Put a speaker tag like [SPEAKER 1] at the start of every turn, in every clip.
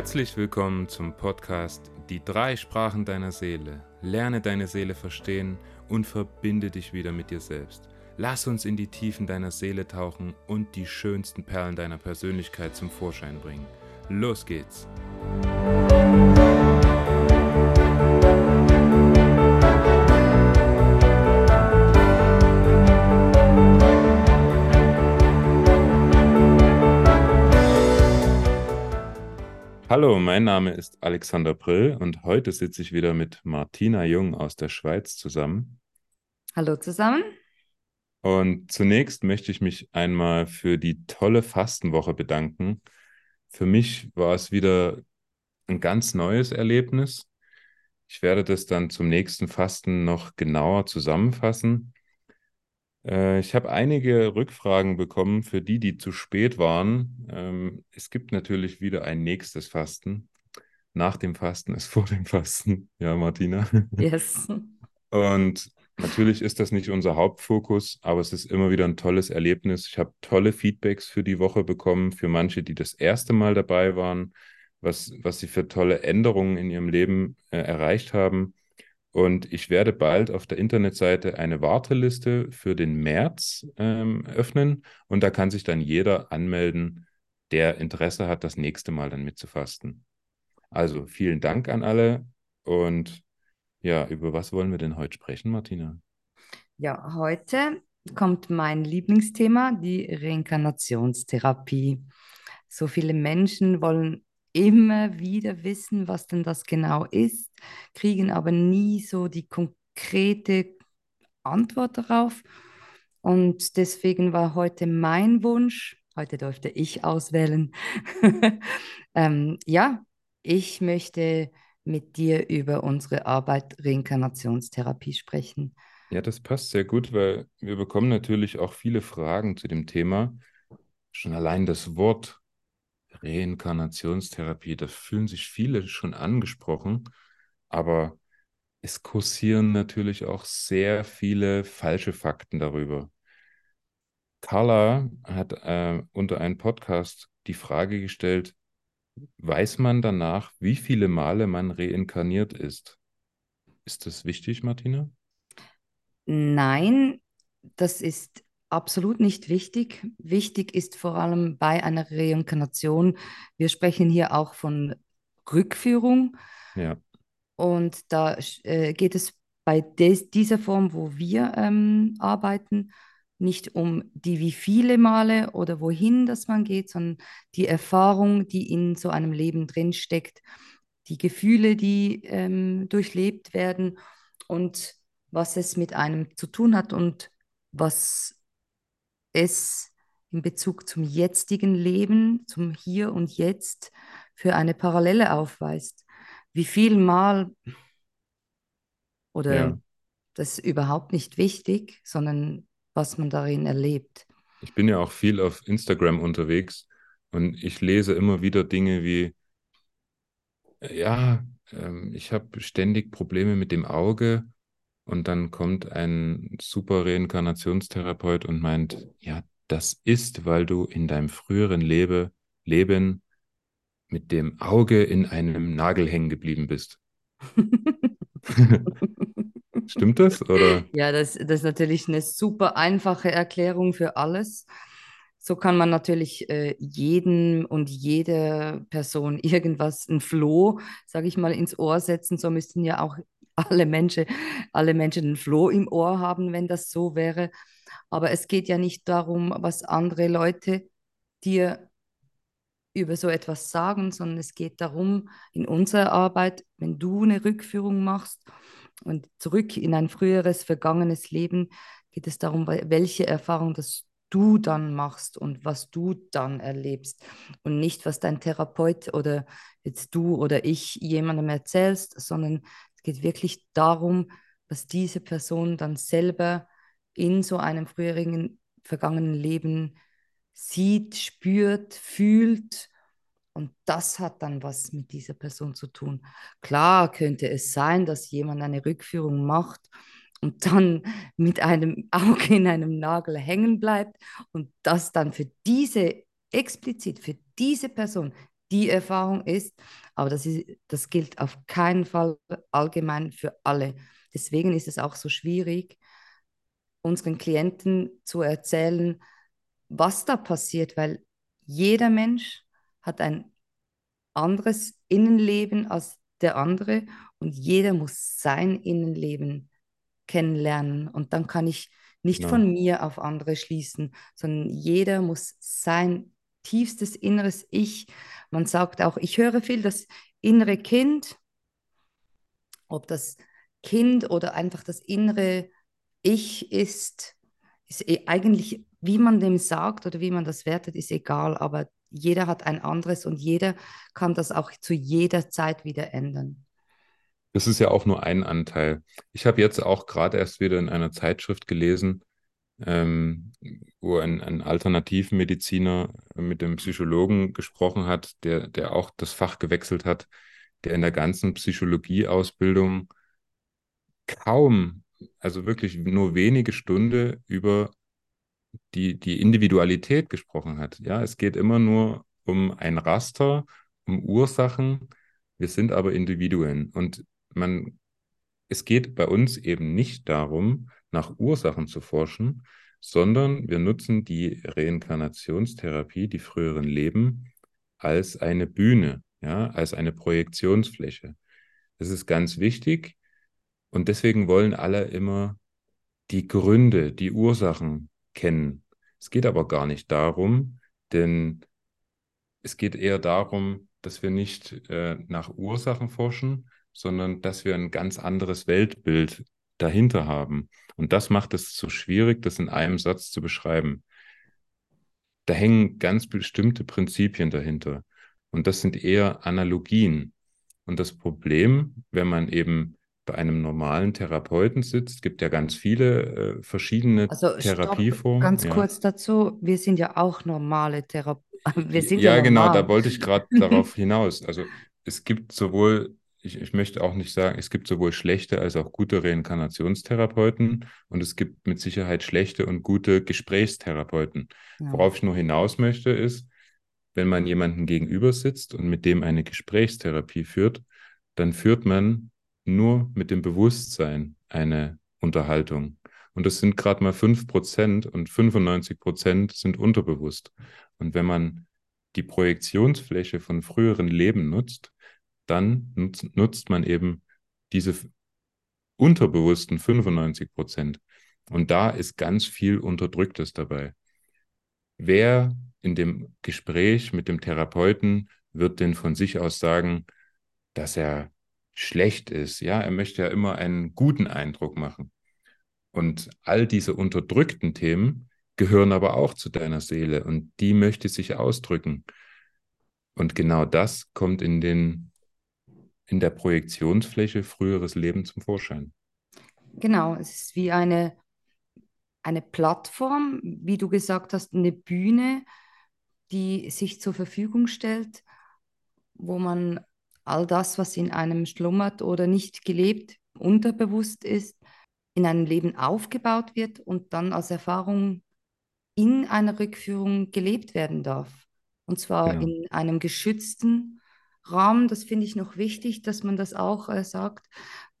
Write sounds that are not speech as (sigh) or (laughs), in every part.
[SPEAKER 1] Herzlich willkommen zum Podcast Die drei Sprachen deiner Seele. Lerne deine Seele verstehen und verbinde dich wieder mit dir selbst. Lass uns in die Tiefen deiner Seele tauchen und die schönsten Perlen deiner Persönlichkeit zum Vorschein bringen. Los geht's! Hallo, mein Name ist Alexander Brill und heute sitze ich wieder mit Martina Jung aus der Schweiz zusammen.
[SPEAKER 2] Hallo zusammen.
[SPEAKER 1] Und zunächst möchte ich mich einmal für die tolle Fastenwoche bedanken. Für mich war es wieder ein ganz neues Erlebnis. Ich werde das dann zum nächsten Fasten noch genauer zusammenfassen. Äh, ich habe einige Rückfragen bekommen für die, die zu spät waren. Ähm, es gibt natürlich wieder ein nächstes Fasten. Nach dem Fasten ist (laughs) vor dem Fasten. Ja, Martina.
[SPEAKER 2] Yes. (laughs)
[SPEAKER 1] Und natürlich ist das nicht unser Hauptfokus, aber es ist immer wieder ein tolles Erlebnis. Ich habe tolle Feedbacks für die Woche bekommen, für manche, die das erste Mal dabei waren, was, was sie für tolle Änderungen in ihrem Leben äh, erreicht haben. Und ich werde bald auf der Internetseite eine Warteliste für den März ähm, öffnen. Und da kann sich dann jeder anmelden, der Interesse hat, das nächste Mal dann mitzufasten. Also vielen Dank an alle. Und ja, über was wollen wir denn heute sprechen, Martina?
[SPEAKER 2] Ja, heute kommt mein Lieblingsthema, die Reinkarnationstherapie. So viele Menschen wollen immer wieder wissen, was denn das genau ist, kriegen aber nie so die konkrete Antwort darauf. Und deswegen war heute mein Wunsch, heute durfte ich auswählen, (laughs) ähm, ja, ich möchte mit dir über unsere Arbeit Reinkarnationstherapie sprechen.
[SPEAKER 1] Ja, das passt sehr gut, weil wir bekommen natürlich auch viele Fragen zu dem Thema. Schon allein das Wort Reinkarnationstherapie, da fühlen sich viele schon angesprochen, aber es kursieren natürlich auch sehr viele falsche Fakten darüber. Carla hat äh, unter einem Podcast die Frage gestellt, weiß man danach, wie viele Male man reinkarniert ist? Ist das wichtig, Martina?
[SPEAKER 2] Nein, das ist absolut nicht wichtig. Wichtig ist vor allem bei einer Reinkarnation, wir sprechen hier auch von Rückführung.
[SPEAKER 1] Ja.
[SPEAKER 2] Und da äh, geht es bei des, dieser Form, wo wir ähm, arbeiten, nicht um die wie viele Male oder wohin das man geht, sondern die Erfahrung, die in so einem Leben drinsteckt, die Gefühle, die ähm, durchlebt werden und was es mit einem zu tun hat und was es in Bezug zum jetzigen Leben, zum Hier und Jetzt für eine Parallele aufweist. Wie viel Mal oder ja. das ist überhaupt nicht wichtig, sondern was man darin erlebt.
[SPEAKER 1] Ich bin ja auch viel auf Instagram unterwegs und ich lese immer wieder Dinge wie, ja, ähm, ich habe ständig Probleme mit dem Auge und dann kommt ein super Reinkarnationstherapeut und meint, ja, das ist, weil du in deinem früheren Lebe, Leben mit dem Auge in einem Nagel hängen geblieben bist. (laughs) Stimmt das? Oder?
[SPEAKER 2] Ja, das, das ist natürlich eine super einfache Erklärung für alles. So kann man natürlich äh, jeden und jede Person (laughs) irgendwas, ein Floh, sage ich mal, ins Ohr setzen. So müssten ja auch alle Menschen, alle Menschen einen Floh im Ohr haben, wenn das so wäre. Aber es geht ja nicht darum, was andere Leute dir über so etwas sagen, sondern es geht darum, in unserer Arbeit, wenn du eine Rückführung machst und zurück in ein früheres, vergangenes Leben, geht es darum, welche Erfahrung das du dann machst und was du dann erlebst und nicht, was dein Therapeut oder jetzt du oder ich jemandem erzählst, sondern es geht wirklich darum, was diese Person dann selber in so einem früheren, vergangenen Leben sieht, spürt, fühlt. Und das hat dann was mit dieser Person zu tun. Klar könnte es sein, dass jemand eine Rückführung macht und dann mit einem Auge in einem Nagel hängen bleibt und das dann für diese, explizit für diese Person die Erfahrung ist, aber das, ist, das gilt auf keinen Fall allgemein für alle. Deswegen ist es auch so schwierig, unseren Klienten zu erzählen, was da passiert, weil jeder Mensch hat ein anderes Innenleben als der andere und jeder muss sein Innenleben kennenlernen. Und dann kann ich nicht
[SPEAKER 1] Genau.
[SPEAKER 2] von mir auf andere schließen, sondern jeder muss sein tiefstes inneres Ich. Man sagt auch, ich höre viel das innere Kind, ob das Kind oder einfach das innere Ich ist, ist eh eigentlich, wie man dem sagt oder wie man das wertet, ist egal, aber jeder hat ein anderes und jeder kann das auch zu jeder Zeit wieder ändern.
[SPEAKER 1] Das ist ja auch nur ein Anteil. Ich habe jetzt auch gerade erst wieder in einer Zeitschrift gelesen, ähm, wo ein, ein Alternativmediziner mit dem Psychologen gesprochen hat, der, der auch das Fach gewechselt hat, der in der ganzen Psychologieausbildung kaum, also wirklich nur wenige Stunden über die, die Individualität gesprochen hat. Ja, es geht immer nur um ein Raster, um Ursachen. Wir sind aber Individuen und man, es geht bei uns eben nicht darum, nach Ursachen zu forschen, sondern wir nutzen die Reinkarnationstherapie, die früheren Leben, als eine Bühne, ja, als eine Projektionsfläche. Das ist ganz wichtig und deswegen wollen alle immer die Gründe, die Ursachen kennen. Es geht aber gar nicht darum, denn es geht eher darum, dass wir nicht äh, nach Ursachen forschen, sondern dass wir ein ganz anderes Weltbild dahinter haben. Und das macht es so schwierig, das in einem Satz zu beschreiben. Da hängen ganz bestimmte Prinzipien dahinter. Und das sind eher Analogien. Und das Problem, wenn man eben bei einem normalen Therapeuten sitzt, gibt ja ganz viele äh, verschiedene
[SPEAKER 2] Also stopp,
[SPEAKER 1] Therapieformen.
[SPEAKER 2] ganz
[SPEAKER 1] ja.
[SPEAKER 2] kurz dazu, wir sind ja auch normale Therapeuten. (laughs)
[SPEAKER 1] Ja,
[SPEAKER 2] ja
[SPEAKER 1] genau, da
[SPEAKER 2] normal.
[SPEAKER 1] wollte ich gerade darauf (laughs) hinaus. Also es gibt sowohl, ich, ich möchte auch nicht sagen, es gibt sowohl schlechte als auch gute Reinkarnationstherapeuten und es gibt mit Sicherheit schlechte und gute Gesprächstherapeuten.
[SPEAKER 2] Ja.
[SPEAKER 1] Worauf ich nur hinaus möchte, ist, wenn man jemanden gegenüber sitzt und mit dem eine Gesprächstherapie führt, dann führt man nur mit dem Bewusstsein eine Unterhaltung. Und das sind gerade mal 5% und 95% sind unterbewusst. Und wenn man die Projektionsfläche von früheren Leben nutzt, dann nutzt, nutzt man eben diese unterbewussten 95 Prozent. Und da ist ganz viel Unterdrücktes dabei. Wer in dem Gespräch mit dem Therapeuten wird denn von sich aus sagen, dass er schlecht ist? Ja, er möchte ja immer einen guten Eindruck machen. Und all diese unterdrückten Themen gehören aber auch zu deiner Seele und die möchte sich ausdrücken. Und genau das kommt in, den, in der Projektionsfläche früheres Leben zum Vorschein.
[SPEAKER 2] Genau, es ist wie eine, eine Plattform, wie du gesagt hast, eine Bühne, die sich zur Verfügung stellt, wo man all das, was in einem schlummert oder nicht gelebt, unterbewusst ist, in einem Leben aufgebaut wird und dann als Erfahrung in einer Rückführung gelebt werden darf. Und zwar
[SPEAKER 1] Genau.
[SPEAKER 2] in einem geschützten Rahmen. Das finde ich noch wichtig, dass man das auch äh, sagt,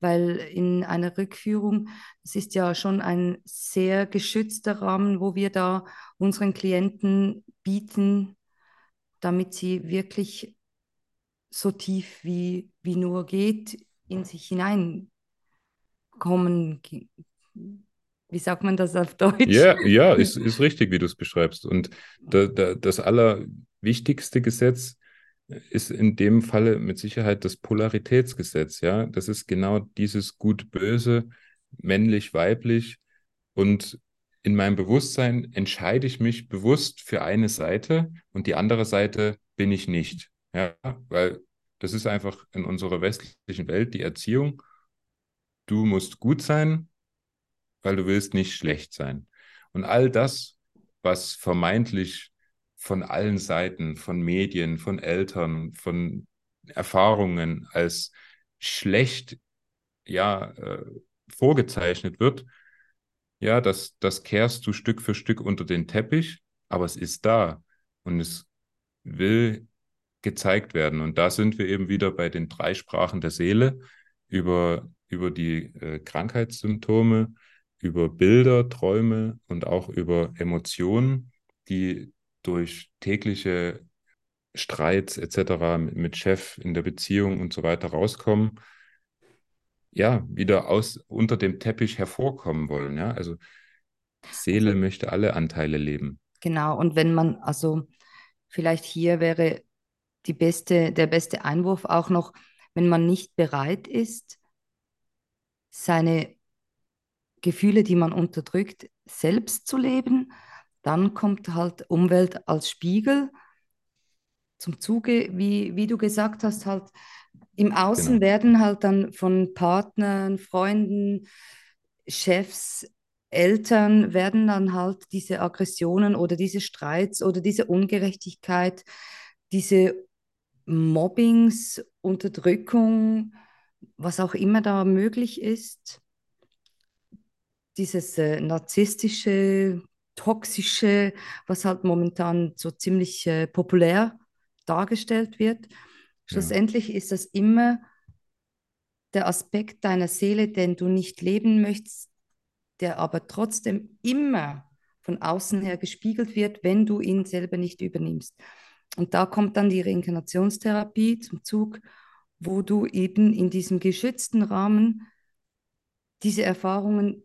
[SPEAKER 2] weil in einer Rückführung, das ist ja schon ein sehr geschützter Rahmen, wo wir da unseren Klienten bieten, damit sie wirklich so tief wie, wie nur geht in sich hineinkommen. Wie sagt man das auf Deutsch?
[SPEAKER 1] Ja, ja, ist, (laughs) ist richtig, wie du es beschreibst. Und da, da, das allerwichtigste Gesetz ist in dem Falle mit Sicherheit das Polaritätsgesetz. Ja, das ist genau dieses Gut-Böse, männlich-weiblich. Und in meinem Bewusstsein entscheide ich mich bewusst für eine Seite und die andere Seite bin ich nicht. Ja, weil das ist einfach in unserer westlichen Welt die Erziehung. Du musst gut sein, weil du willst nicht schlecht sein. Und all das, was vermeintlich von allen Seiten, von Medien, von Eltern, von Erfahrungen als schlecht ja äh, vorgezeichnet wird, ja, das, das kehrst du Stück für Stück unter den Teppich, aber es ist da und es will gezeigt werden. Und da sind wir eben wieder bei den drei Sprachen der Seele über, über die äh, Krankheitssymptome, über Bilder, Träume und auch über Emotionen, die durch tägliche Streits etc. mit, Chef in der Beziehung und so weiter rauskommen, ja, wieder aus unter dem Teppich hervorkommen wollen. Ja, also Seele möchte alle Anteile leben.
[SPEAKER 2] Genau, und wenn man, also vielleicht hier wäre die beste, der beste Einwurf auch noch, wenn man nicht bereit ist, seine Gefühle, die man unterdrückt, selbst zu leben, dann kommt halt Umwelt als Spiegel zum Zuge, wie, wie du gesagt hast, halt im Außen genau. werden halt dann von Partnern, Freunden, Chefs, Eltern werden dann halt diese Aggressionen oder diese Streits oder diese Ungerechtigkeit, diese Mobbings, Unterdrückung, was auch immer da möglich ist, dieses äh, narzisstische, toxische, was halt momentan so ziemlich äh, populär dargestellt wird. Schlussendlich ja. ist das immer der Aspekt deiner Seele, den du nicht leben möchtest, der aber trotzdem immer von außen her gespiegelt wird, wenn du ihn selber nicht übernimmst. Und da kommt dann die Reinkarnationstherapie zum Zug, wo du eben in diesem geschützten Rahmen diese Erfahrungen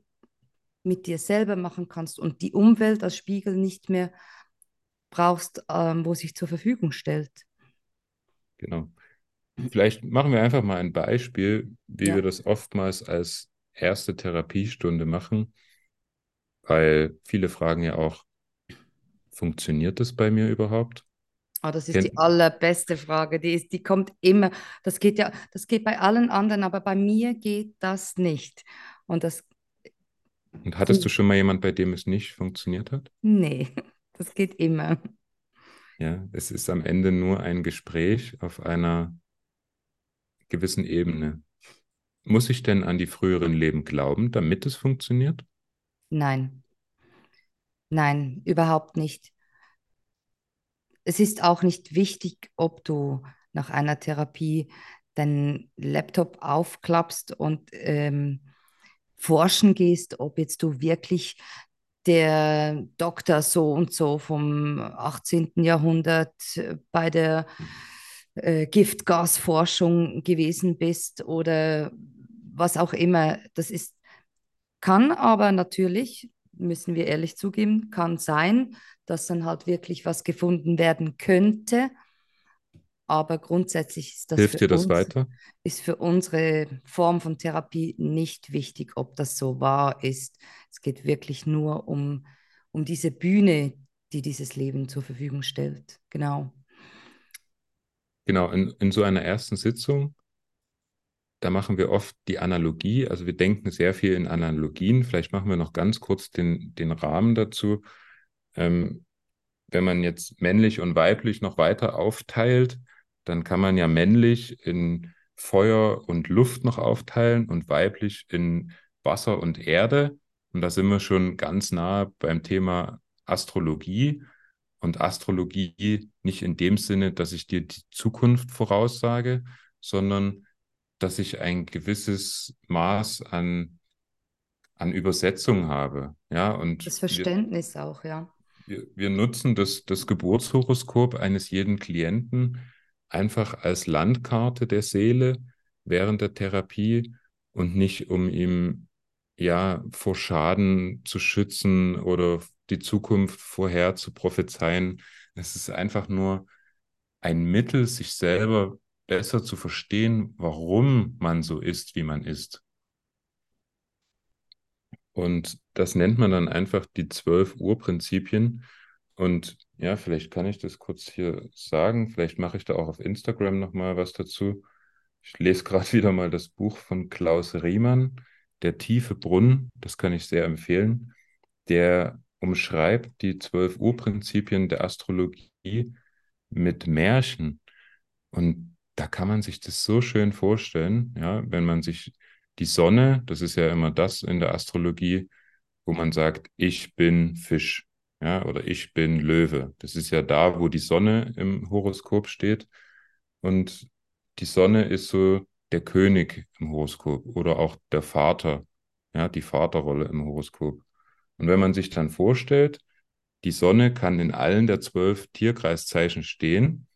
[SPEAKER 2] mit dir selber machen kannst und die Umwelt als Spiegel nicht mehr brauchst, ähm, wo sich zur Verfügung stellt.
[SPEAKER 1] Genau. Vielleicht machen wir einfach mal ein Beispiel, wie ja. wir das oftmals als erste Therapiestunde machen, weil viele fragen ja auch, funktioniert das bei mir überhaupt?
[SPEAKER 2] Oh, das ist Ken die allerbeste Frage. Die, ist, die kommt immer. Das geht ja, das geht bei allen anderen, aber bei mir geht das nicht. Und das.
[SPEAKER 1] Und hattest du schon mal jemand, bei dem es nicht funktioniert hat?
[SPEAKER 2] Nee, (laughs) das geht immer.
[SPEAKER 1] Ja, es ist am Ende nur ein Gespräch auf einer gewissen Ebene. Muss ich denn an die früheren Leben glauben, damit es funktioniert?
[SPEAKER 2] Nein. Nein, überhaupt nicht. Es ist auch nicht wichtig, ob du nach einer Therapie deinen Laptop aufklappst und ähm, forschen gehst, ob jetzt du wirklich der Doktor so und so vom 18. Jahrhundert bei der äh, Giftgasforschung gewesen bist oder was auch immer. Das ist, kann aber natürlich, müssen wir ehrlich zugeben, kann sein, dass dann halt wirklich was gefunden werden könnte. Aber grundsätzlich ist das,
[SPEAKER 1] Hilft dir das
[SPEAKER 2] uns,
[SPEAKER 1] weiter?
[SPEAKER 2] ist für unsere Form von Therapie nicht wichtig, ob das so wahr ist. Es geht wirklich nur um, um diese Bühne, die dieses Leben zur Verfügung stellt. Genau.
[SPEAKER 1] Genau, in, in so einer ersten Sitzung, da machen wir oft die Analogie, also wir denken sehr viel in Analogien. Vielleicht machen wir noch ganz kurz den, den Rahmen dazu. Ähm, wenn man jetzt männlich und weiblich noch weiter aufteilt, dann kann man ja männlich in Feuer und Luft noch aufteilen und weiblich in Wasser und Erde. Und da sind wir schon ganz nah beim Thema Astrologie. Und Astrologie nicht in dem Sinne, dass ich dir die Zukunft voraussage, sondern dass ich ein gewisses Maß an, an Übersetzung habe. Ja, und
[SPEAKER 2] das Verständnis wir, auch, ja.
[SPEAKER 1] Wir, wir nutzen das, das Geburtshoroskop eines jeden Klienten einfach als Landkarte der Seele während der Therapie und nicht um ihm ja vor Schaden zu schützen oder die Zukunft vorher zu prophezeien. Es ist einfach nur ein Mittel, sich selber besser zu verstehen, warum man so ist, wie man ist. Und das nennt man dann einfach die zwölf Urprinzipien. Und ja, vielleicht kann ich das kurz hier sagen. Vielleicht mache ich da auch auf Instagram nochmal was dazu. Ich lese gerade (laughs) wieder mal das Buch von Klaus Riemann, Der tiefe Brunnen. Das kann ich sehr empfehlen. Der umschreibt die zwölf Urprinzipien der Astrologie mit Märchen. Und da kann man sich das so schön vorstellen, ja, wenn man sich die Sonne, das ist ja immer das in der Astrologie, wo man sagt, ich bin Fisch, ja, oder ich bin Löwe. Das ist ja da, wo die Sonne im Horoskop steht. und die Sonne ist so der König im Horoskop oder auch der Vater, ja, die Vaterrolle im Horoskop. Und wenn man sich dann vorstellt, die Sonne kann in allen der zwölf Tierkreiszeichen stehen.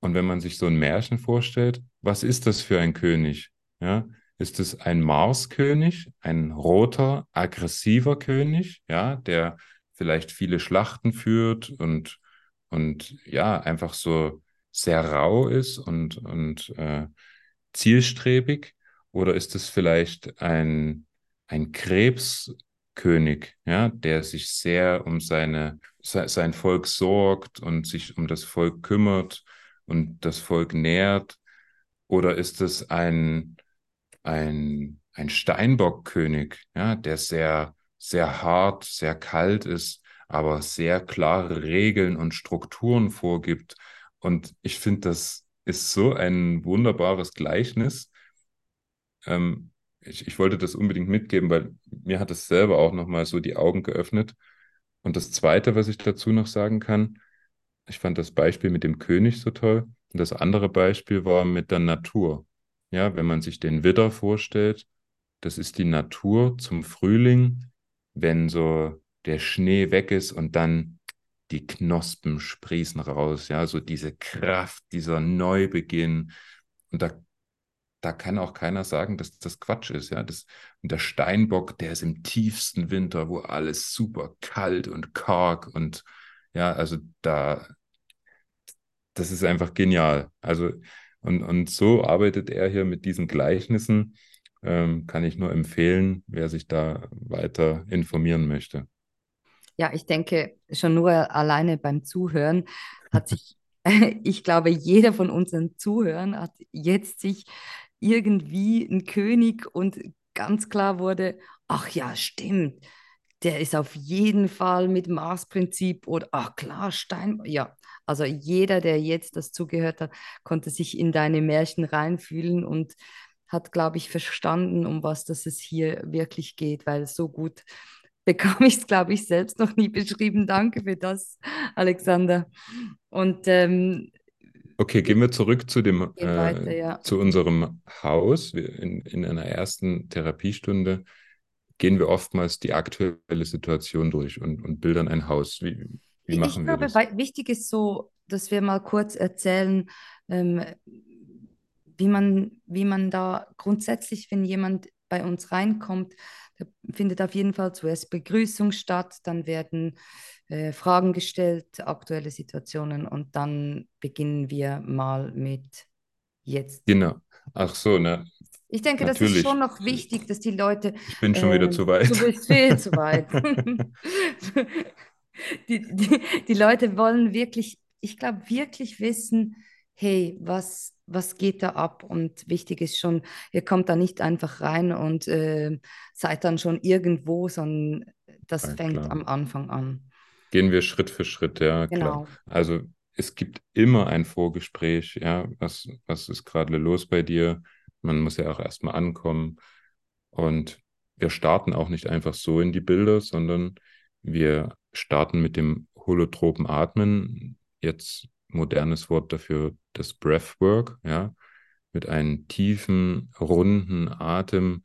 [SPEAKER 1] Und wenn man sich so ein Märchen vorstellt, was ist das für ein König? Ja, ist es ein Marskönig, ein roter, aggressiver König, ja, der vielleicht viele Schlachten führt und, und ja, einfach so sehr rau ist und, und äh, zielstrebig? Oder ist es vielleicht ein, ein Krebskönig, ja, der sich sehr um seine, sein Volk sorgt und sich um das Volk kümmert und das Volk nährt? Oder ist es ein, ein, ein Steinbockkönig, ja, der sehr, sehr hart, sehr kalt ist, aber sehr klare Regeln und Strukturen vorgibt. Und ich finde, das ist so ein wunderbares Gleichnis. Ähm, ich, ich wollte das unbedingt mitgeben, weil mir hat es selber auch nochmal so die Augen geöffnet. Und das Zweite, was ich dazu noch sagen kann, ich fand das Beispiel mit dem König so toll. Und das andere Beispiel war mit der Natur. Ja, wenn man sich den Widder vorstellt, das ist die Natur zum Frühling, wenn so der Schnee weg ist und dann die Knospen sprießen raus, ja, so diese Kraft, dieser Neubeginn. Und da, da kann auch keiner sagen, dass das Quatsch ist, ja. Das, und der Steinbock, der ist im tiefsten Winter, wo alles super kalt und karg und ja, also da, das ist einfach genial. Also und, und so arbeitet er hier mit diesen Gleichnissen. Ähm, kann ich nur empfehlen, wer sich da weiter informieren möchte.
[SPEAKER 2] Ja, ich denke, schon nur alleine beim Zuhören hat sich, (laughs) (laughs) ich glaube, jeder von unseren Zuhörern hat jetzt sich irgendwie ein König und ganz klar wurde, ach ja, stimmt, der ist auf jeden Fall mit Mars-Prinzip oder, ach klar, Stein, ja, also jeder, der jetzt das zugehört hat, konnte sich in deine Märchen reinfühlen und hat, glaube ich, verstanden, um was das es hier wirklich geht, weil so gut (laughs) bekam ich es, glaube ich, selbst noch nie beschrieben. Danke für das, Alexander. Und ähm,
[SPEAKER 1] Okay, gehen wir zurück zu dem äh, weiter, ja. zu unserem Haus. In, in einer ersten Therapiestunde gehen wir oftmals die aktuelle Situation durch und, und bildern ein Haus. Wie, wie machen
[SPEAKER 2] ich
[SPEAKER 1] wir
[SPEAKER 2] glaube, das? wichtig ist so, dass wir mal kurz erzählen, ähm, wie, man, wie man da grundsätzlich, wenn jemand bei uns reinkommt, da findet auf jeden Fall zuerst Begrüßung statt, dann werden äh, Fragen gestellt, aktuelle Situationen und dann beginnen wir mal mit jetzt.
[SPEAKER 1] Genau. Ach so, ne?
[SPEAKER 2] Ich denke, Natürlich. das ist schon noch wichtig, dass die Leute.
[SPEAKER 1] Ich bin schon äh, wieder ähm, zu weit.
[SPEAKER 2] Du bist (laughs) viel zu weit. die, die, die Leute wollen wirklich, ich glaube, wirklich wissen, hey, was, was geht da ab? Und wichtig ist schon, ihr kommt da nicht einfach rein und äh, seid dann schon irgendwo, sondern das ja, fängt klar. am Anfang an.
[SPEAKER 1] Gehen wir Schritt für Schritt, ja, genau. klar. Also es gibt immer ein Vorgespräch, ja, was, was ist gerade los bei dir? Man muss ja auch erstmal ankommen. Und wir starten auch nicht einfach so in die Bilder, sondern wir starten mit dem holotropen Atmen. Jetzt modernes Wort dafür, das Breathwork, ja, mit einem tiefen, runden Atem.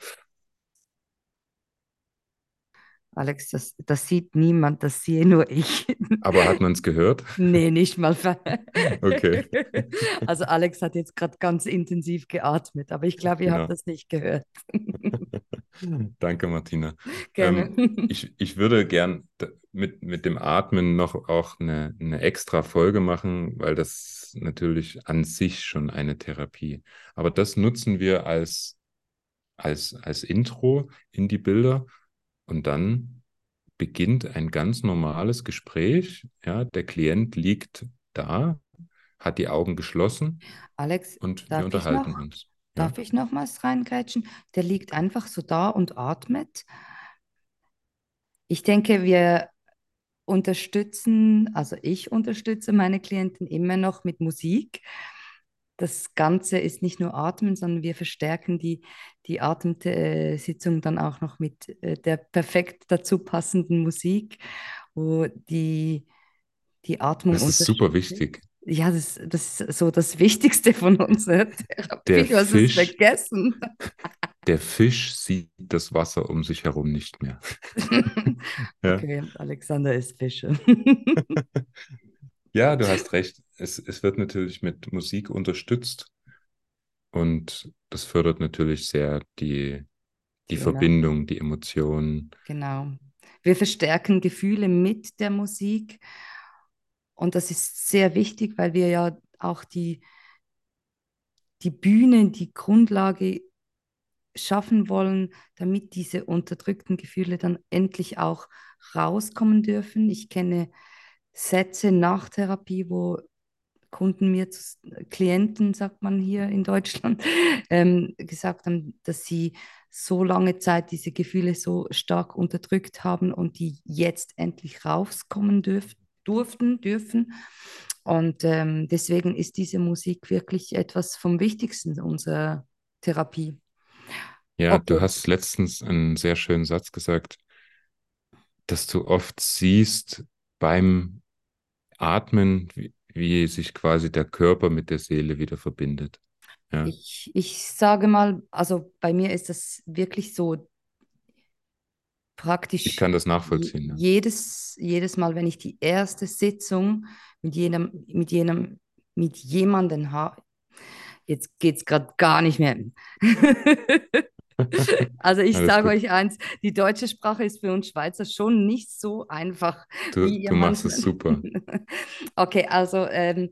[SPEAKER 2] Alex, das, das sieht niemand, das sehe nur ich.
[SPEAKER 1] Aber hat man es gehört?
[SPEAKER 2] Nee, nicht mal.
[SPEAKER 1] okay. (laughs)
[SPEAKER 2] Also Alex hat jetzt gerade ganz intensiv geatmet, aber ich glaube, ihr genau. habt das nicht gehört. (laughs)
[SPEAKER 1] Danke, Martina. Gerne. Ähm, ich, ich würde gern mit, mit dem Atmen noch auch eine, eine extra Folge machen, weil das natürlich an sich schon eine Therapie. Aber das nutzen wir als, als, als Intro in die Bilder und dann beginnt ein ganz normales Gespräch. Ja, der Klient liegt da, hat die Augen geschlossen
[SPEAKER 2] Alex,
[SPEAKER 1] und wir unterhalten uns.
[SPEAKER 2] Ja? Darf ich nochmals reingrätschen? Der liegt einfach so da und atmet. Ich denke, wir unterstützen, also ich unterstütze meine Klienten immer noch mit Musik. Das Ganze ist nicht nur Atmen, sondern wir verstärken die, die Atemsitzung dann auch noch mit äh, der perfekt dazu passenden Musik, wo die, die Atmung
[SPEAKER 1] Das ist super wichtig.
[SPEAKER 2] Ja, das, das ist so das Wichtigste von unserer
[SPEAKER 1] Der
[SPEAKER 2] Therapie. Du hast es vergessen.
[SPEAKER 1] Der Fisch sieht das Wasser um sich herum nicht mehr. (laughs) Ja,
[SPEAKER 2] Okay, Alexander ist Fische.
[SPEAKER 1] ja, du (laughs) hast recht. Es, es wird natürlich mit Musik unterstützt und das fördert natürlich sehr die, die
[SPEAKER 2] Genau,
[SPEAKER 1] Verbindung, die Emotionen.
[SPEAKER 2] genau. Wir verstärken Gefühle mit der Musik und das ist sehr wichtig, weil wir ja auch die, die Bühne, die Grundlage schaffen wollen, damit diese unterdrückten Gefühle dann endlich auch rauskommen dürfen. Ich kenne Sätze nach Therapie, wo Kunden mir, Klienten, sagt man hier in Deutschland, (laughs) ähm, gesagt haben, dass sie so lange Zeit diese Gefühle so stark unterdrückt haben und die jetzt endlich rauskommen dürf durften, dürfen. Und ähm, deswegen ist diese Musik wirklich etwas vom Wichtigsten unserer Therapie.
[SPEAKER 1] Ja, du hast letztens einen sehr schönen Satz gesagt, dass du oft siehst beim Atmen, wie, wie sich quasi der Körper mit der Seele wieder verbindet. Ja,
[SPEAKER 2] Ich, ich sage mal, also bei mir ist das wirklich so
[SPEAKER 1] ich
[SPEAKER 2] praktisch
[SPEAKER 1] kann das nachvollziehen. Ja.
[SPEAKER 2] jedes, jedes Mal, wenn ich die erste Sitzung mit jenem, mit jenem, mit jemandem habe, jetzt geht es gerade gar nicht mehr. (laughs) (laughs) Also ich sage euch eins, die deutsche Sprache ist für uns Schweizer schon nicht so einfach,
[SPEAKER 1] Du, du machst es super. (laughs)
[SPEAKER 2] Okay, also ähm,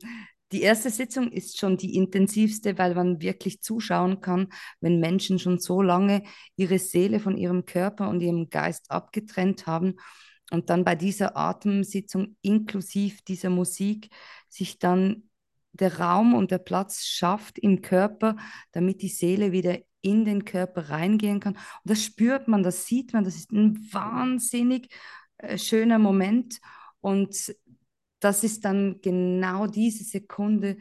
[SPEAKER 2] die erste Sitzung ist schon die intensivste, weil man wirklich zuschauen kann, wenn Menschen schon so lange ihre Seele von ihrem Körper und ihrem Geist abgetrennt haben und dann bei dieser Atemsitzung inklusive dieser Musik sich dann der Raum und der Platz schafft im Körper, damit die Seele wieder in den Körper reingehen kann. Und das spürt man, das sieht man, das ist ein wahnsinnig äh, schöner Moment. Und das ist dann genau diese Sekunde,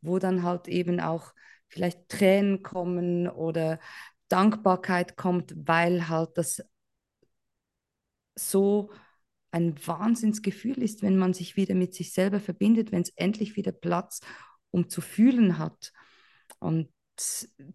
[SPEAKER 2] wo dann halt eben auch vielleicht Tränen kommen oder Dankbarkeit kommt, weil halt das so ein Wahnsinnsgefühl ist, wenn man sich wieder mit sich selber verbindet, wenn es endlich wieder Platz um zu fühlen hat. Und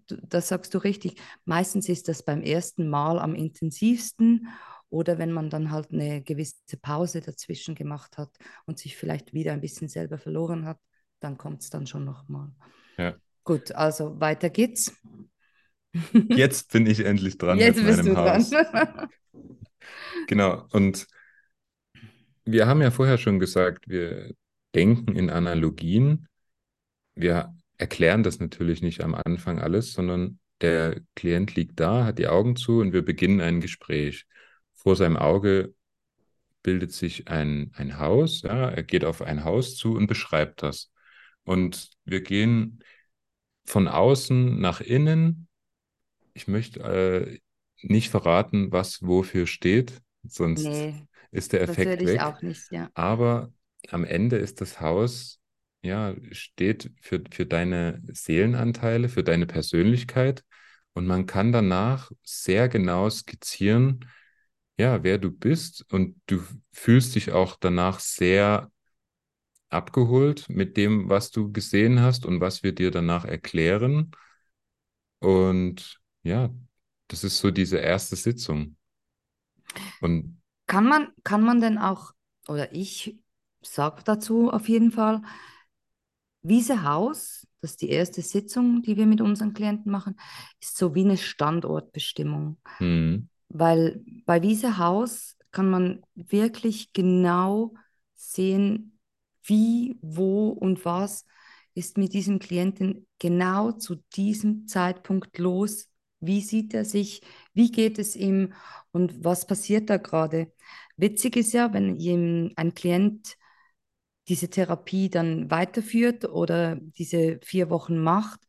[SPEAKER 2] das sagst du richtig. Meistens ist das beim ersten Mal am intensivsten oder wenn man dann halt eine gewisse Pause dazwischen gemacht hat und sich vielleicht wieder ein bisschen selber verloren hat, dann kommt es dann schon nochmal.
[SPEAKER 1] Ja.
[SPEAKER 2] Gut, also weiter geht's.
[SPEAKER 1] Jetzt bin ich endlich dran
[SPEAKER 2] Jetzt
[SPEAKER 1] mit
[SPEAKER 2] bist
[SPEAKER 1] meinem
[SPEAKER 2] du dran.
[SPEAKER 1] Haus. (laughs) Genau. Und wir haben ja vorher schon gesagt, wir denken in Analogien. Wir erklären das natürlich nicht am Anfang alles, sondern der Klient liegt da, hat die Augen zu und wir beginnen ein Gespräch. Vor seinem Auge bildet sich ein, ein Haus, ja, er geht auf ein Haus zu und beschreibt das. Und wir gehen von außen nach innen. Ich möchte äh, nicht verraten, was wofür steht, sonst
[SPEAKER 2] Nee,
[SPEAKER 1] ist der
[SPEAKER 2] das
[SPEAKER 1] Effekt
[SPEAKER 2] ich
[SPEAKER 1] weg.
[SPEAKER 2] auch nicht, ja.
[SPEAKER 1] Aber am Ende ist das Haus, ja, steht für, für deine Seelenanteile, für deine Persönlichkeit. Und man kann danach sehr genau skizzieren, ja, wer du bist. Und du fühlst dich auch danach sehr abgeholt mit dem, was du gesehen hast und was wir dir danach erklären. Und ja, das ist so diese erste Sitzung. Und
[SPEAKER 2] Kann man, kann man denn auch, oder ich sage dazu auf jeden Fall, Wiese Haus, das ist die erste Sitzung, die wir mit unseren Klienten machen, ist so wie eine Standortbestimmung.
[SPEAKER 1] hm,
[SPEAKER 2] Weil bei Wiese Haus kann man wirklich genau sehen, wie, wo und was ist mit diesem Klienten genau zu diesem Zeitpunkt los. Wie sieht er sich? Wie geht es ihm? Und was passiert da gerade? Witzig ist ja, wenn ein Klient diese Therapie dann weiterführt oder diese vier Wochen macht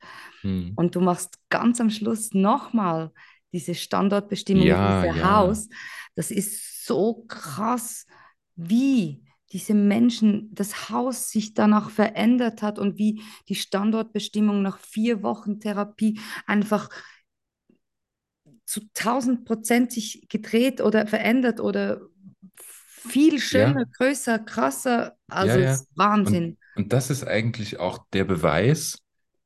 [SPEAKER 1] hm.
[SPEAKER 2] und du machst ganz am Schluss nochmal diese Standortbestimmung,
[SPEAKER 1] Ja,
[SPEAKER 2] dieses
[SPEAKER 1] ja,
[SPEAKER 2] Haus. Das ist so krass, wie diese Menschen, das Haus sich danach verändert hat und wie die Standortbestimmung nach vier Wochen Therapie einfach zu 1000 Prozent sich gedreht oder verändert oder viel schöner,
[SPEAKER 1] ja,
[SPEAKER 2] größer, krasser.
[SPEAKER 1] ja,
[SPEAKER 2] Also es
[SPEAKER 1] ja.
[SPEAKER 2] ist
[SPEAKER 1] Und
[SPEAKER 2] Wahnsinn.
[SPEAKER 1] Und das ist eigentlich auch der Beweis,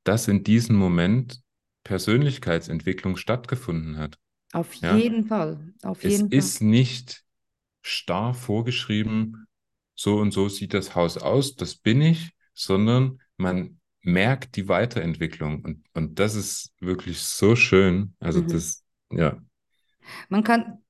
[SPEAKER 1] dass in diesem Moment Persönlichkeitsentwicklung stattgefunden hat.
[SPEAKER 2] Auf
[SPEAKER 1] Ja,
[SPEAKER 2] jeden Fall, auf
[SPEAKER 1] es
[SPEAKER 2] jeden Fall.
[SPEAKER 1] ist nicht starr vorgeschrieben, so und so sieht das Haus aus, das bin ich, sondern man merkt die Weiterentwicklung und, und das ist wirklich so schön. Also
[SPEAKER 2] Mhm.
[SPEAKER 1] das, ja,
[SPEAKER 2] Man kann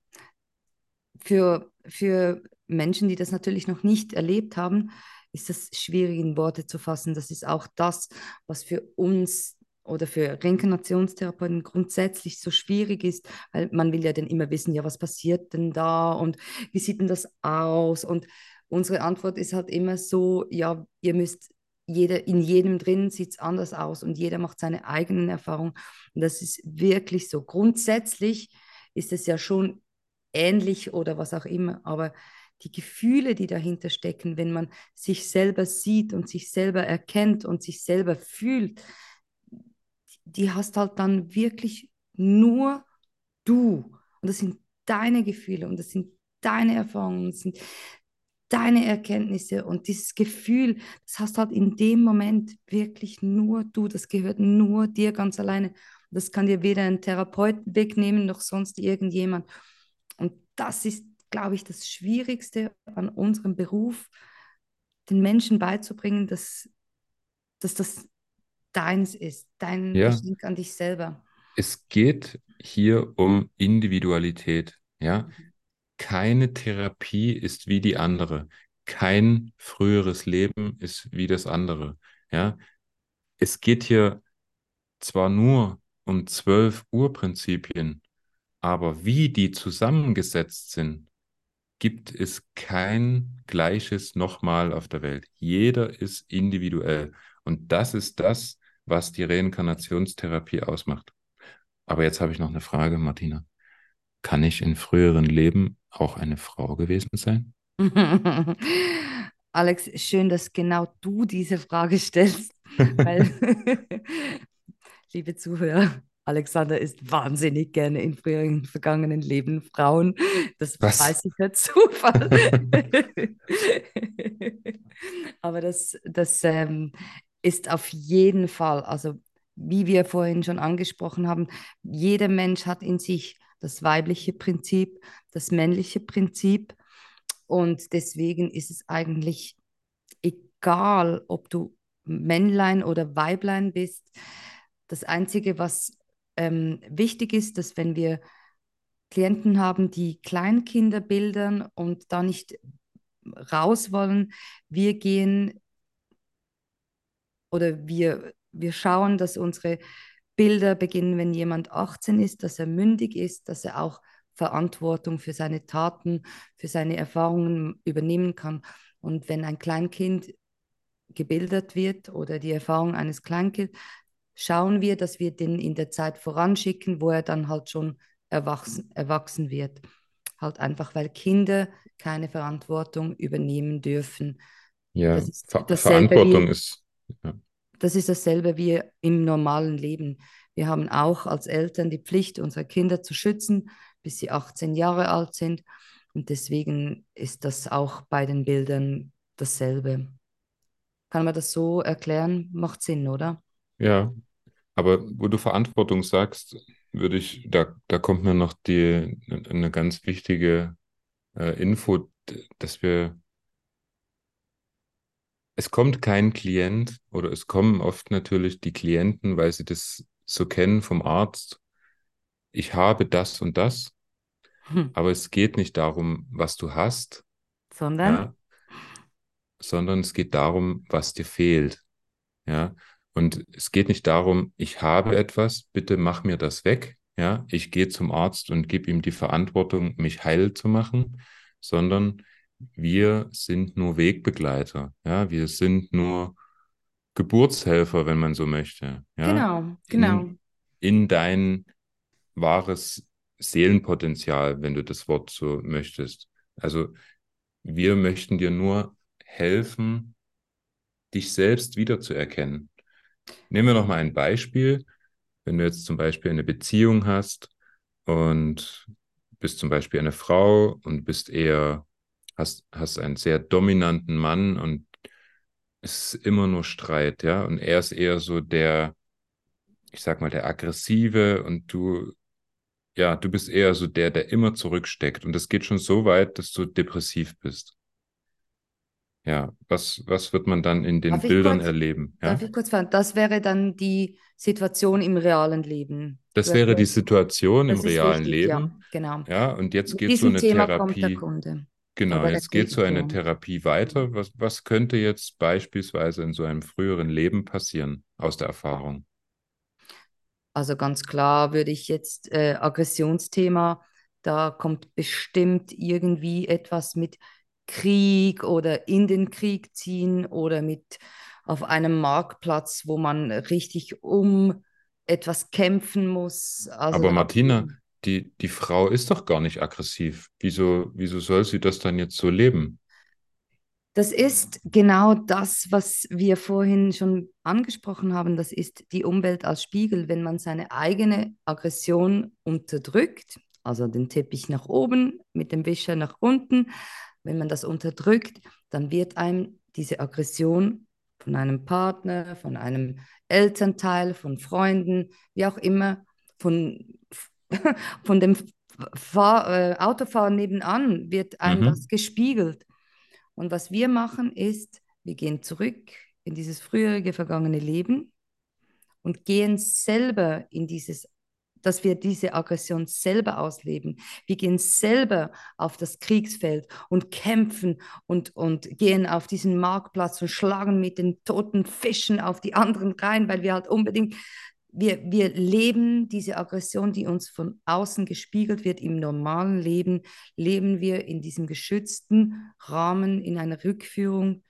[SPEAKER 2] für, für Menschen, die das natürlich noch nicht erlebt haben, ist das schwierig in Worte zu fassen. Das ist auch das, was für uns oder für Reinkarnationstherapeuten grundsätzlich so schwierig ist, weil man will ja dann immer wissen, ja, was passiert denn da und wie sieht denn das aus? Und unsere Antwort ist halt immer so, ja, ihr müsst jeder, in jedem drin sieht es anders aus und jeder macht seine eigenen Erfahrungen. Und das ist wirklich so. Grundsätzlich ist es ja schon ähnlich oder was auch immer, aber die Gefühle, die dahinter stecken, wenn man sich selber sieht und sich selber erkennt und sich selber fühlt, die hast halt dann wirklich nur du. Und das sind deine Gefühle und das sind deine Erfahrungen, das sind deine Erkenntnisse und dieses Gefühl, das hast halt in dem Moment wirklich nur du, das gehört nur dir ganz alleine. Das kann dir weder ein Therapeut wegnehmen noch sonst irgendjemand. Und das ist, glaube ich, das Schwierigste an unserem Beruf, den Menschen beizubringen, dass, dass das deins ist, dein
[SPEAKER 1] ja,
[SPEAKER 2] Geschenk an dich selber.
[SPEAKER 1] es geht hier um Individualität. Ja, keine Therapie ist wie die andere. Kein früheres Leben ist wie das andere. Ja, es geht hier zwar nur um zwölf Urprinzipien, aber wie die zusammengesetzt sind, gibt es kein gleiches nochmal auf der Welt. Jeder ist individuell. Und das ist das, was die Reinkarnationstherapie ausmacht. Aber jetzt habe ich noch eine Frage, Martina. Kann ich in früheren Leben auch eine Frau gewesen sein? (laughs)
[SPEAKER 2] Alex, schön, dass genau du diese Frage stellst, weil, (laughs) (laughs) liebe Zuhörer, Alexander ist wahnsinnig gerne in früheren vergangenen Leben Frauen. Das
[SPEAKER 1] Was?
[SPEAKER 2] weiß ich per Zufall. Aber das, das ähm, ist auf jeden Fall, also wie wir vorhin schon angesprochen haben, jeder Mensch hat in sich das weibliche Prinzip, das männliche Prinzip. Und deswegen ist es eigentlich egal, ob du Männlein oder Weiblein bist. Das Einzige, was ähm, wichtig ist, dass wenn wir Klienten haben, die Kleinkinder bildern und da nicht raus wollen, wir gehen oder wir, wir schauen, dass unsere Bilder beginnen, wenn jemand 18 ist, dass er mündig ist, dass er auch Verantwortung für seine Taten, für seine Erfahrungen übernehmen kann. Und wenn ein Kleinkind gebildet wird oder die Erfahrung eines Kleinkinds, schauen wir, dass wir den in der Zeit voranschicken, wo er dann halt schon erwachsen, erwachsen wird. Halt einfach, weil Kinder keine Verantwortung übernehmen dürfen.
[SPEAKER 1] Ja,
[SPEAKER 2] Das ist
[SPEAKER 1] Ver Verantwortung ist, ja,
[SPEAKER 2] das ist dasselbe wie im normalen Leben. Wir haben auch als Eltern die Pflicht, unsere Kinder zu schützen, bis sie 18 Jahre alt sind. Und deswegen ist das auch bei den Bildern dasselbe. Kann man das so erklären? Macht Sinn, oder?
[SPEAKER 1] ja. Aber wo du Verantwortung sagst, würde ich, da, da kommt mir noch die, eine ganz wichtige äh, Info, dass wir, es kommt kein Klient oder es kommen oft natürlich die Klienten, weil sie das so kennen vom Arzt. Ich habe das und das,
[SPEAKER 2] Hm.
[SPEAKER 1] aber es geht nicht darum, was du hast,
[SPEAKER 2] Sondern?
[SPEAKER 1] ja, sondern es geht darum, was dir fehlt. Ja, und es geht nicht darum, ich habe etwas, bitte mach mir das weg. Ja, ich gehe zum Arzt und gebe ihm die Verantwortung, mich heil zu machen, sondern wir sind nur Wegbegleiter. Ja, wir sind nur Geburtshelfer, wenn man so möchte. Ja,
[SPEAKER 2] Genau, genau.
[SPEAKER 1] in, in dein wahres Seelenpotenzial, wenn du das Wort so möchtest. Also wir möchten dir nur helfen, dich selbst wiederzuerkennen. Nehmen wir noch mal ein Beispiel. Wenn du jetzt zum Beispiel eine Beziehung hast und bist zum Beispiel eine Frau und bist eher, hast, hast einen sehr dominanten Mann und es ist immer nur Streit, ja. Und er ist eher so der, ich sag mal, der Aggressive und du, ja, du bist eher so der, der immer zurücksteckt. Und das geht schon so weit, dass du depressiv bist. Ja, was, was wird man dann in den
[SPEAKER 2] Darf
[SPEAKER 1] Bildern
[SPEAKER 2] kurz,
[SPEAKER 1] erleben?
[SPEAKER 2] darf
[SPEAKER 1] Ja,
[SPEAKER 2] ich kurz fragen? Das wäre dann die Situation im realen Leben.
[SPEAKER 1] Das wäre die Situation im realen
[SPEAKER 2] wichtig, ja,
[SPEAKER 1] Leben.
[SPEAKER 2] genau.
[SPEAKER 1] Ja, und jetzt geht so eine
[SPEAKER 2] Thema kommt der
[SPEAKER 1] Therapie,
[SPEAKER 2] Kunde
[SPEAKER 1] genau,
[SPEAKER 2] der
[SPEAKER 1] jetzt geht so eine
[SPEAKER 2] Klient.
[SPEAKER 1] Therapie weiter. Was, was könnte jetzt beispielsweise in so einem früheren Leben passieren aus der Erfahrung?
[SPEAKER 2] Also ganz klar würde ich jetzt äh, Aggressionsthema, da kommt bestimmt irgendwie etwas mit Krieg oder in den Krieg ziehen oder mit auf einem Marktplatz, wo man richtig um etwas kämpfen muss. Also
[SPEAKER 1] Aber Martina, die, die Frau ist doch gar nicht aggressiv. Wieso, wieso soll sie das dann jetzt so leben?
[SPEAKER 2] Das ist genau das, was wir vorhin schon angesprochen haben. Das ist die Umwelt als Spiegel. Wenn man seine eigene Aggression unterdrückt, also den Teppich nach oben mit dem Wischer nach unten, wenn man das unterdrückt, dann wird einem diese Aggression von einem Partner, von einem Elternteil, von Freunden, wie auch immer, von, (laughs) von dem Fahr äh, Autofahren nebenan, wird einem
[SPEAKER 1] Mhm.
[SPEAKER 2] das gespiegelt. Und was wir machen ist, wir gehen zurück in dieses frühere vergangene Leben und gehen selber in dieses, dass wir diese Aggression selber ausleben. Wir gehen selber auf das Kriegsfeld und kämpfen und, und gehen auf diesen Marktplatz und schlagen mit den toten Fischen auf die anderen rein, weil wir halt unbedingt wir, wir leben diese Aggression, die uns von außen gespiegelt wird. Im normalen Leben leben wir in diesem geschützten Rahmen, in einer Rückführung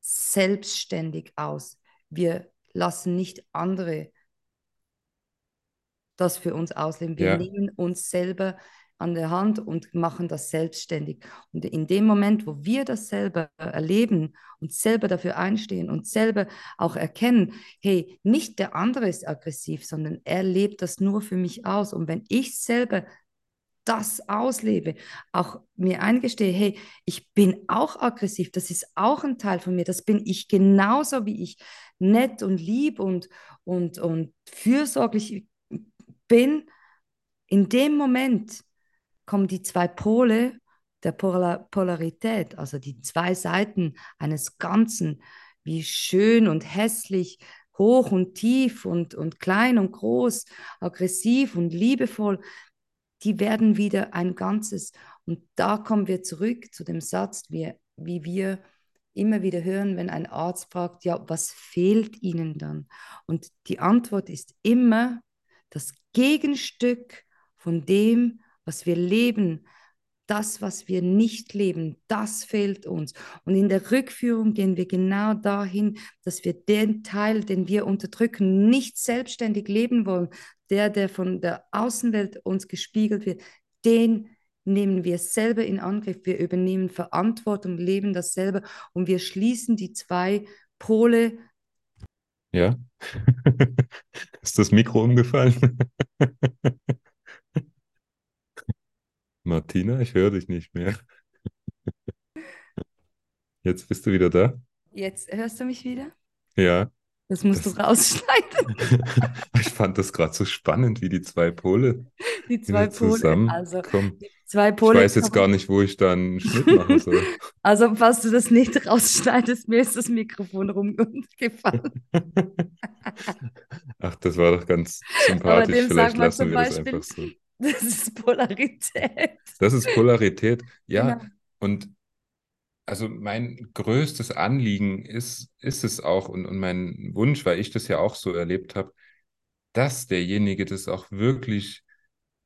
[SPEAKER 2] selbstständig aus. Wir lassen nicht andere das für uns ausleben. Wir
[SPEAKER 1] Ja,
[SPEAKER 2] nehmen uns selber an der Hand und machen das selbstständig. Und in dem Moment, wo wir das selber erleben und selber dafür einstehen und selber auch erkennen, hey, nicht der andere ist aggressiv, sondern er lebt das nur für mich aus. Und wenn ich selber das auslebe, auch mir eingestehe, hey, ich bin auch aggressiv, das ist auch ein Teil von mir, das bin ich genauso, wie ich nett und lieb und, und, und fürsorglich bin, in dem Moment kommen die zwei Pole der Polar Polarität, also die zwei Seiten eines Ganzen, wie schön und hässlich, hoch und tief und, und klein und groß, aggressiv und liebevoll, die werden wieder ein Ganzes. Und da kommen wir zurück zu dem Satz, wie, wie wir immer wieder hören, wenn ein Arzt fragt, ja, was fehlt Ihnen dann? Und die Antwort ist immer das Gegenstück von dem, was wir leben, das, was wir nicht leben, das fehlt uns. Und in der Rückführung gehen wir genau dahin, dass wir den Teil, den wir unterdrücken, nicht selbstständig leben wollen, der, der von der Außenwelt uns gespiegelt wird, den nehmen wir selber in Angriff. Wir übernehmen Verantwortung, leben das selber und wir schließen die zwei Pole.
[SPEAKER 1] ja. (laughs) Ist das Mikro umgefallen? (laughs) Martina, ich höre dich nicht mehr. Jetzt bist du wieder da?
[SPEAKER 2] Jetzt hörst du mich wieder?
[SPEAKER 1] Ja.
[SPEAKER 2] Das musst
[SPEAKER 1] Das,
[SPEAKER 2] du rausschneiden. (laughs)
[SPEAKER 1] ich fand das gerade so spannend, wie die zwei Pole
[SPEAKER 2] Die zwei Pole. Also die zwei
[SPEAKER 1] Ich
[SPEAKER 2] Pole
[SPEAKER 1] weiß jetzt gar nicht, wo ich da einen Schnitt machen soll. (laughs)
[SPEAKER 2] Also, falls du das nicht rausschneidest, mir ist das Mikrofon rumgefallen. (laughs)
[SPEAKER 1] Ach, das war doch ganz sympathisch. Vielleicht lassen wir das
[SPEAKER 2] Beispiel,
[SPEAKER 1] einfach so.
[SPEAKER 2] Das ist Polarität.
[SPEAKER 1] Das ist Polarität.
[SPEAKER 2] Genau.
[SPEAKER 1] Ja, und also mein größtes Anliegen ist, ist es auch und, und mein Wunsch, weil ich das ja auch so erlebt habe, dass derjenige das auch wirklich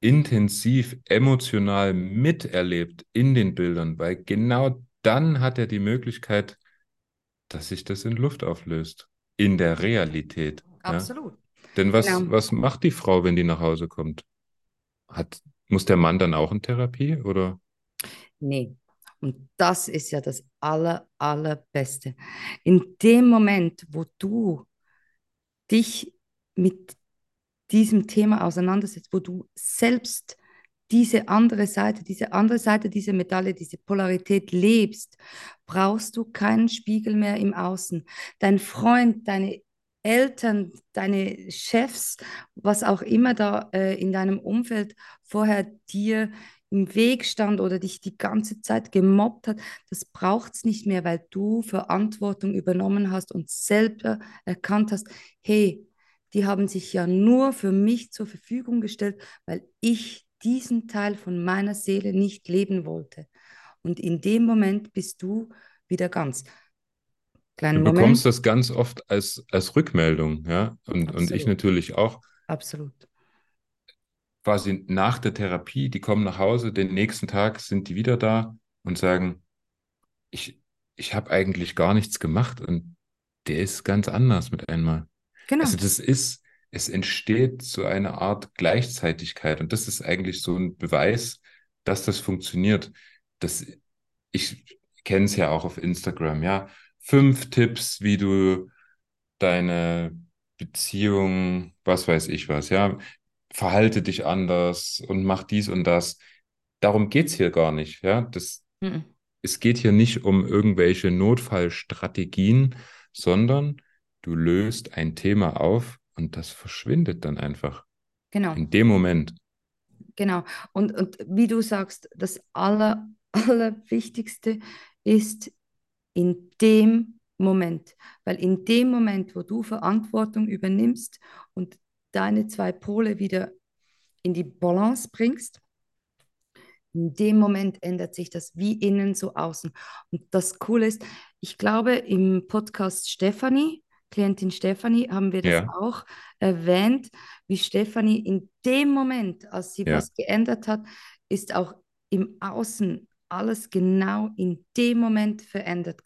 [SPEAKER 1] intensiv emotional miterlebt in den Bildern, weil genau dann hat er die Möglichkeit, dass sich das in Luft auflöst, in der Realität. Ja?
[SPEAKER 2] Absolut.
[SPEAKER 1] Denn was,
[SPEAKER 2] Genau.
[SPEAKER 1] was macht die Frau, wenn die nach Hause kommt? Hat, muss der Mann dann auch in Therapie oder?
[SPEAKER 2] Nee. Und das ist ja das aller, allerbeste. In dem Moment, wo du dich mit diesem Thema auseinandersetzt, wo du selbst diese andere Seite, diese andere Seite dieser Medaille, diese Polarität lebst, brauchst du keinen Spiegel mehr im Außen. Dein Freund, deine Eltern, deine Chefs, was auch immer da äh, in deinem Umfeld vorher dir im Weg stand oder dich die ganze Zeit gemobbt hat, das braucht es nicht mehr, weil du Verantwortung übernommen hast und selber erkannt hast, hey, die haben sich ja nur für mich zur Verfügung gestellt, weil ich diesen Teil von meiner Seele nicht leben wollte. Und in dem Moment bist du wieder ganz.
[SPEAKER 1] Kleinen du bekommst Moment. das ganz oft als, als Rückmeldung, ja, und, und ich natürlich auch.
[SPEAKER 2] Absolut.
[SPEAKER 1] Quasi nach der Therapie, die kommen nach Hause, den nächsten Tag sind die wieder da und sagen, ich, ich habe eigentlich gar nichts gemacht und der ist ganz anders mit einmal. Genau. Also das ist, es entsteht so eine Art Gleichzeitigkeit und das ist eigentlich so ein Beweis, dass das funktioniert. Das, ich kenne es ja auch auf Instagram, ja. Fünf Tipps, wie du deine Beziehung, was weiß ich was, ja, verhalte dich anders und mach dies und das. Darum geht es hier gar nicht, ja. Das, mhm. Es geht hier nicht um irgendwelche Notfallstrategien, sondern du löst ein Thema auf und das verschwindet dann einfach.
[SPEAKER 2] Genau.
[SPEAKER 1] In dem Moment.
[SPEAKER 2] Genau. Und, und wie du sagst, das Aller, (laughs) Allerwichtigste ist in dem Moment. Weil in dem Moment, wo du Verantwortung übernimmst und deine zwei Pole wieder in die Balance bringst, in dem Moment ändert sich das wie innen so außen. Und das Coole ist, ich glaube, im Podcast Stefanie, Klientin Stefanie, haben wir das ja. auch erwähnt, wie Stefanie in dem Moment, als sie ja. was geändert hat, ist auch im Außen alles genau in dem Moment verändert.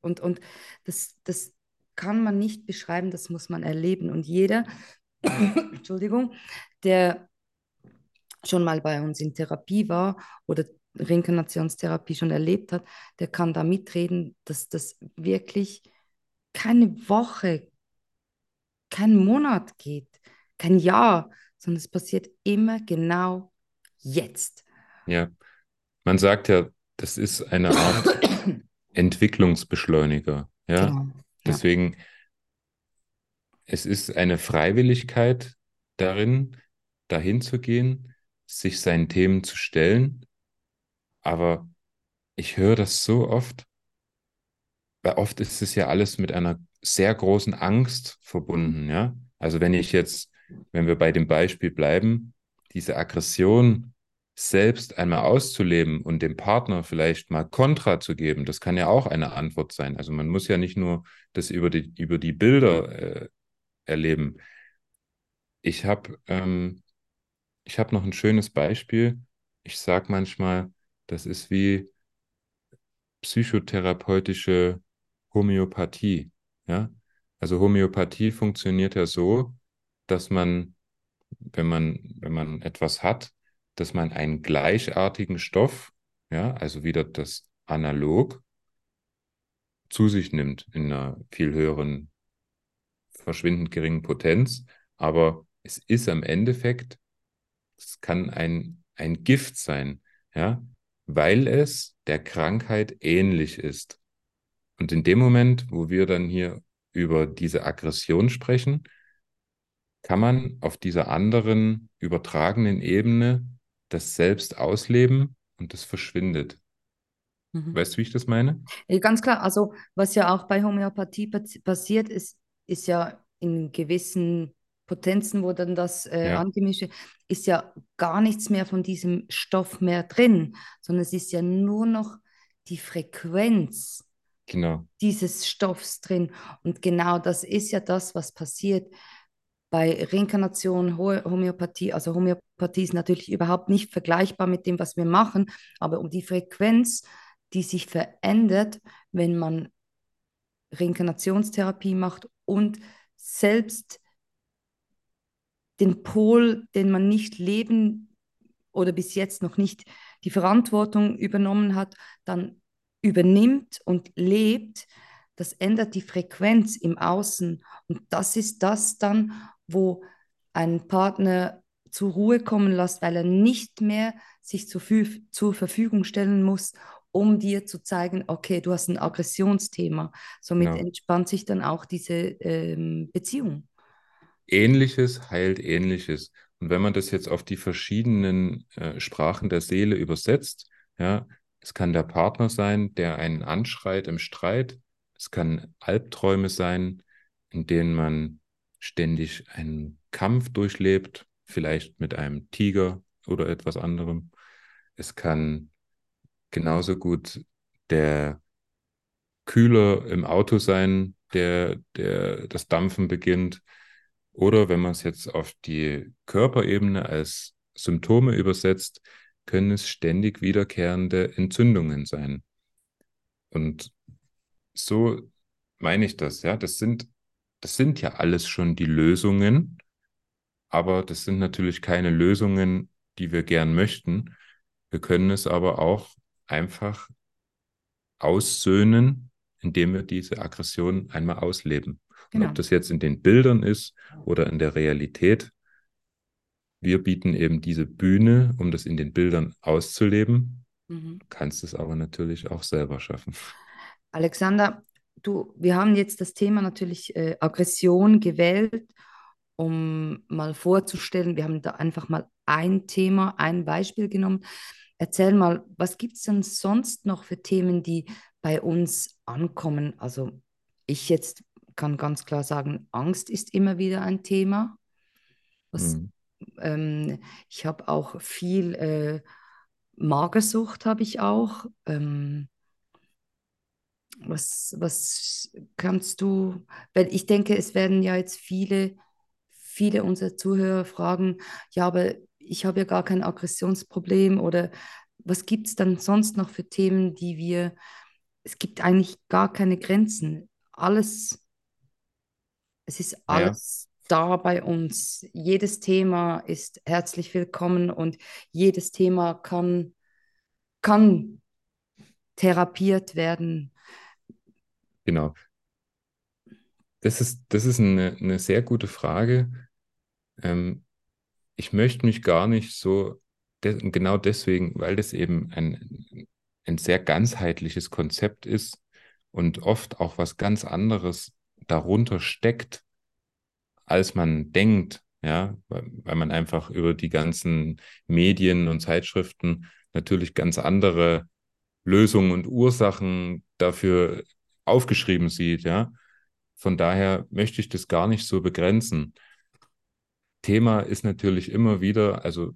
[SPEAKER 2] Und, und das, das kann man nicht beschreiben, das muss man erleben. Und jeder, (coughs) Entschuldigung, der schon mal bei uns in Therapie war oder Reinkarnationstherapie schon erlebt hat, der kann da mitreden, dass das wirklich keine Woche, kein Monat geht, kein Jahr, sondern es passiert immer genau jetzt.
[SPEAKER 1] Ja, man sagt ja, das ist eine Art (coughs) Entwicklungsbeschleuniger. Ja, genau. deswegen, es ist eine Freiwilligkeit darin, dahin zu gehen, sich seinen Themen zu stellen. Aber ich höre das so oft, weil oft ist es ja alles mit einer sehr großen Angst verbunden, ja. Also wenn ich jetzt, wenn wir bei dem Beispiel bleiben, diese Aggression selbst einmal auszuleben und dem Partner vielleicht mal Kontra zu geben, das kann ja auch eine Antwort sein. Also man muss ja nicht nur das über die, über die Bilder äh, erleben. Ich habe ähm, ich noch ein schönes Beispiel. Ich sage manchmal, das ist wie psychotherapeutische Homöopathie. Ja? Also Homöopathie funktioniert ja so, dass man, wenn man, wenn man etwas hat, dass man einen gleichartigen Stoff, ja, also wieder das Analog, zu sich nimmt in einer viel höheren, verschwindend geringen Potenz. Aber es ist am Endeffekt, es kann ein, ein Gift sein, ja, weil es der Krankheit ähnlich ist. Und in dem Moment, wo wir dann hier über diese Aggression sprechen, kann man auf dieser anderen übertragenen Ebene das selbst ausleben und das verschwindet. Mhm. Weißt du, wie ich das meine?
[SPEAKER 2] Ja, ganz klar. Also, was ja auch bei Homöopathie passiert, ist, ist ja in gewissen Potenzen, wo dann das äh, ja. angemischt ist ja gar nichts mehr von diesem Stoff mehr drin, sondern es ist ja nur noch die Frequenz
[SPEAKER 1] genau.
[SPEAKER 2] dieses Stoffs drin. Und genau das ist ja das, was passiert bei Reinkarnation, Homöopathie. Also Homöopathie ist natürlich überhaupt nicht vergleichbar mit dem, was wir machen, aber um die Frequenz, die sich verändert, wenn man Reinkarnationstherapie macht und selbst den Pol, den man nicht leben oder bis jetzt noch nicht die Verantwortung übernommen hat, dann übernimmt und lebt, das ändert die Frequenz im Außen. Und das ist das dann, wo ein Partner zur Ruhe kommen lässt, weil er nicht mehr sich zur, zur Verfügung stellen muss, um dir zu zeigen, okay, du hast ein Aggressionsthema. Somit genau. entspannt sich dann auch diese ähm, Beziehung.
[SPEAKER 1] Ähnliches heilt Ähnliches. Und wenn man das jetzt auf die verschiedenen äh, Sprachen der Seele übersetzt, ja, es kann der Partner sein, der einen anschreit im Streit. Es kann Albträume sein, in denen man ständig einen Kampf durchlebt, vielleicht mit einem Tiger oder etwas anderem. Es kann genauso gut der Kühler im Auto sein, der, der das Dampfen beginnt. Oder wenn man es jetzt auf die Körperebene als Symptome übersetzt, können es ständig wiederkehrende Entzündungen sein. Und so meine ich das, ja. Das sind, das sind ja alles schon die Lösungen, aber das sind natürlich keine Lösungen, die wir gern möchten. Wir können es aber auch einfach aussöhnen, indem wir diese Aggression einmal ausleben. Genau. Und ob das jetzt in den Bildern ist oder in der Realität, wir bieten eben diese Bühne, um das in den Bildern auszuleben. Mhm. Du kannst es aber natürlich auch selber schaffen.
[SPEAKER 2] Alexander, du, wir haben jetzt das Thema natürlich äh, Aggression gewählt, um mal vorzustellen, wir haben da einfach mal ein Thema, ein Beispiel genommen. Erzähl mal, was gibt es denn sonst noch für Themen, die bei uns ankommen? Also ich jetzt kann ganz klar sagen, Angst ist immer wieder ein Thema. Was, mhm. ähm, ich habe auch viel äh, Magersucht, habe ich auch. Ähm, was, was kannst du, weil ich denke, es werden ja jetzt viele, viele unserer Zuhörer fragen, ja, aber ich habe ja gar kein Aggressionsproblem oder was gibt es dann sonst noch für Themen, die wir, es gibt eigentlich gar keine Grenzen. Alles es ist alles ja. da bei uns. Jedes Thema ist herzlich willkommen und jedes Thema kann, kann therapiert werden.
[SPEAKER 1] Genau. Das ist, das ist eine, eine sehr gute Frage. Ähm, ich möchte mich gar nicht so, de genau deswegen, weil das eben ein, ein sehr ganzheitliches Konzept ist und oft auch was ganz anderes darunter steckt, als man denkt, ja, weil, weil man einfach über die ganzen Medien und Zeitschriften natürlich ganz andere Lösungen und Ursachen dafür aufgeschrieben sieht, ja. Von daher möchte ich das gar nicht so begrenzen. Thema ist natürlich immer wieder, also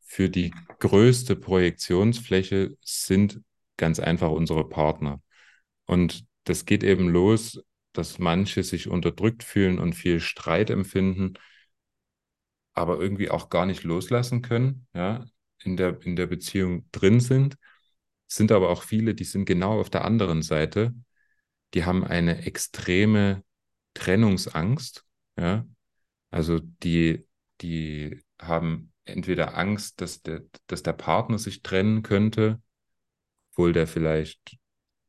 [SPEAKER 1] für die größte Projektionsfläche sind ganz einfach unsere Partner. Und das geht eben los dass manche sich unterdrückt fühlen und viel Streit empfinden, aber irgendwie auch gar nicht loslassen können, ja, in der, in der Beziehung drin sind. Sind aber auch viele, die sind genau auf der anderen Seite. Die haben eine extreme Trennungsangst, ja. Also die, die haben entweder Angst, dass der, dass der Partner sich trennen könnte, obwohl der vielleicht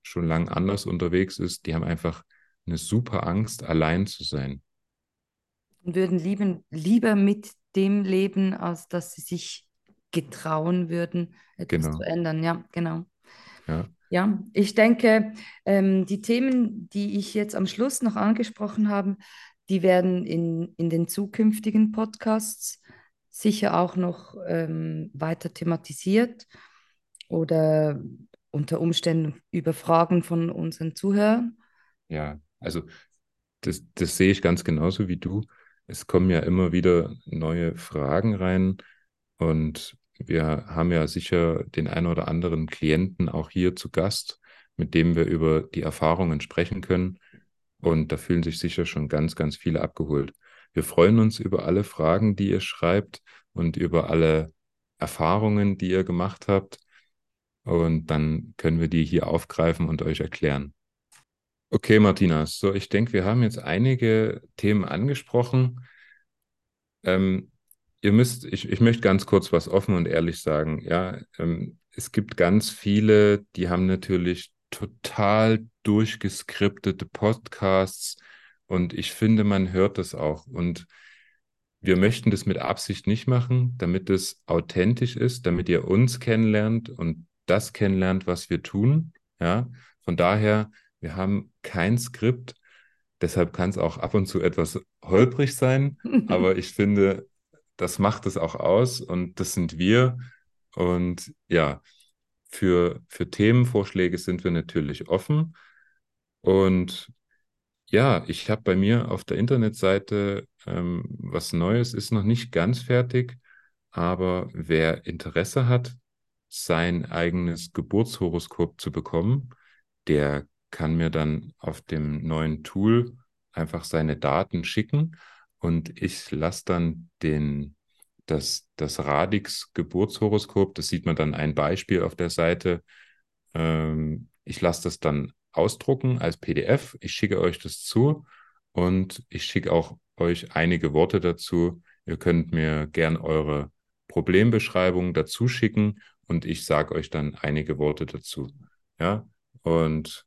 [SPEAKER 1] schon lang anders unterwegs ist. Die haben einfach eine super Angst, allein zu sein.
[SPEAKER 2] Und würden lieben, lieber mit dem leben, als dass sie sich getrauen würden, etwas genau. zu ändern. Ja, genau. Ja. Ja, ich denke, ähm, die Themen, die ich jetzt am Schluss noch angesprochen habe, die werden in, in den zukünftigen Podcasts sicher auch noch ähm, weiter thematisiert oder unter Umständen über Fragen von unseren Zuhörern.
[SPEAKER 1] Ja, also das, das sehe ich ganz genauso wie du. Es kommen ja immer wieder neue Fragen rein und wir haben ja sicher den einen oder anderen Klienten auch hier zu Gast, mit dem wir über die Erfahrungen sprechen können. Und da fühlen sich sicher schon ganz, ganz viele abgeholt. Wir freuen uns über alle Fragen, die ihr schreibt und über alle Erfahrungen, die ihr gemacht habt. Und dann können wir die hier aufgreifen und euch erklären. Okay, Martina, so ich denke, wir haben jetzt einige Themen angesprochen. Ähm, ihr müsst, ich, ich möchte ganz kurz was offen und ehrlich sagen. Ja, ähm, es gibt ganz viele, die haben natürlich total durchgeskriptete Podcasts und ich finde, man hört das auch. Und wir möchten das mit Absicht nicht machen, damit es authentisch ist, damit ihr uns kennenlernt und das kennenlernt, was wir tun. Ja, von daher, wir haben kein Skript. Deshalb kann es auch ab und zu etwas holprig sein, (laughs) aber ich finde, das macht es auch aus und das sind wir. Und ja, für, für Themenvorschläge sind wir natürlich offen. Und ja, ich habe bei mir auf der Internetseite ähm, was Neues, ist noch nicht ganz fertig, aber wer Interesse hat, sein eigenes Geburtshoroskop zu bekommen, der kann mir dann auf dem neuen Tool einfach seine Daten schicken und ich lasse dann den, das, das Radix Geburtshoroskop, das sieht man dann ein Beispiel auf der Seite. Ähm, ich lasse das dann ausdrucken als PDF. Ich schicke euch das zu und ich schicke auch euch einige Worte dazu. Ihr könnt mir gern eure Problembeschreibung dazu schicken und ich sage euch dann einige Worte dazu. Ja, und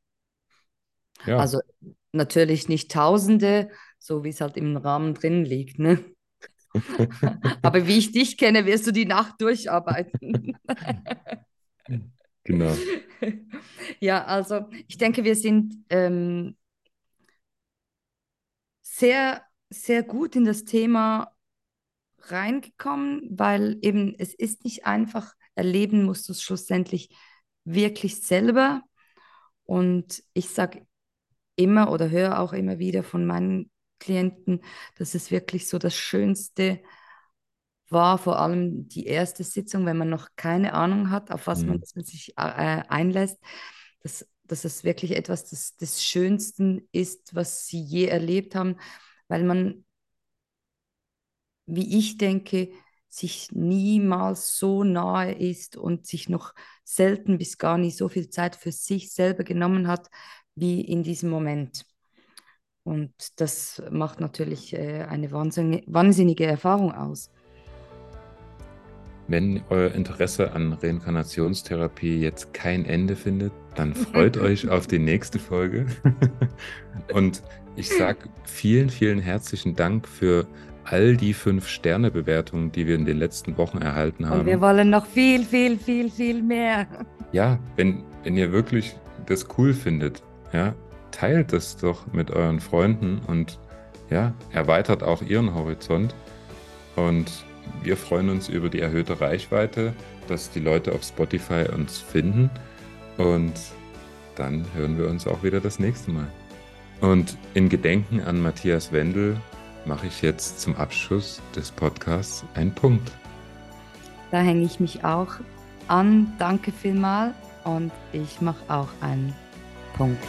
[SPEAKER 2] ja. Also natürlich nicht Tausende, so wie es halt im Rahmen drin liegt, ne? (laughs) Aber wie ich dich kenne, wirst du die Nacht durcharbeiten. (laughs)
[SPEAKER 1] genau.
[SPEAKER 2] Ja, also ich denke, wir sind ähm, sehr, sehr gut in das Thema reingekommen, weil eben es ist nicht einfach, erleben musst du es schlussendlich wirklich selber. Und ich sage immer oder höre auch immer wieder von meinen Klienten, dass es wirklich so das Schönste war, vor allem die erste Sitzung, wenn man noch keine Ahnung hat, auf was mhm. man sich äh, einlässt, dass, dass es wirklich etwas des, des Schönsten ist, was sie je erlebt haben, weil man, wie ich denke, sich niemals so nahe ist und sich noch selten bis gar nie so viel Zeit für sich selber genommen hat wie in diesem Moment. Und das macht natürlich äh, eine wahnsinnige Erfahrung aus.
[SPEAKER 1] Wenn euer Interesse an Reinkarnationstherapie jetzt kein Ende findet, dann (laughs) freut euch auf die nächste Folge. (laughs) Und ich sage vielen, vielen herzlichen Dank für all die fünf Sterne-Bewertungen, die wir in den letzten Wochen erhalten haben. Und
[SPEAKER 2] wir wollen noch viel, viel, viel, viel mehr.
[SPEAKER 1] Ja, wenn, wenn ihr wirklich das cool findet, ja, teilt es doch mit euren Freunden und ja, erweitert auch ihren Horizont. Und wir freuen uns über die erhöhte Reichweite, dass die Leute auf Spotify uns finden. Und dann hören wir uns auch wieder das nächste Mal. Und in Gedenken an Matthias Wendel mache ich jetzt zum Abschluss des Podcasts einen Punkt.
[SPEAKER 2] Da hänge ich mich auch an. Danke vielmal. Und ich mache auch einen Punkt.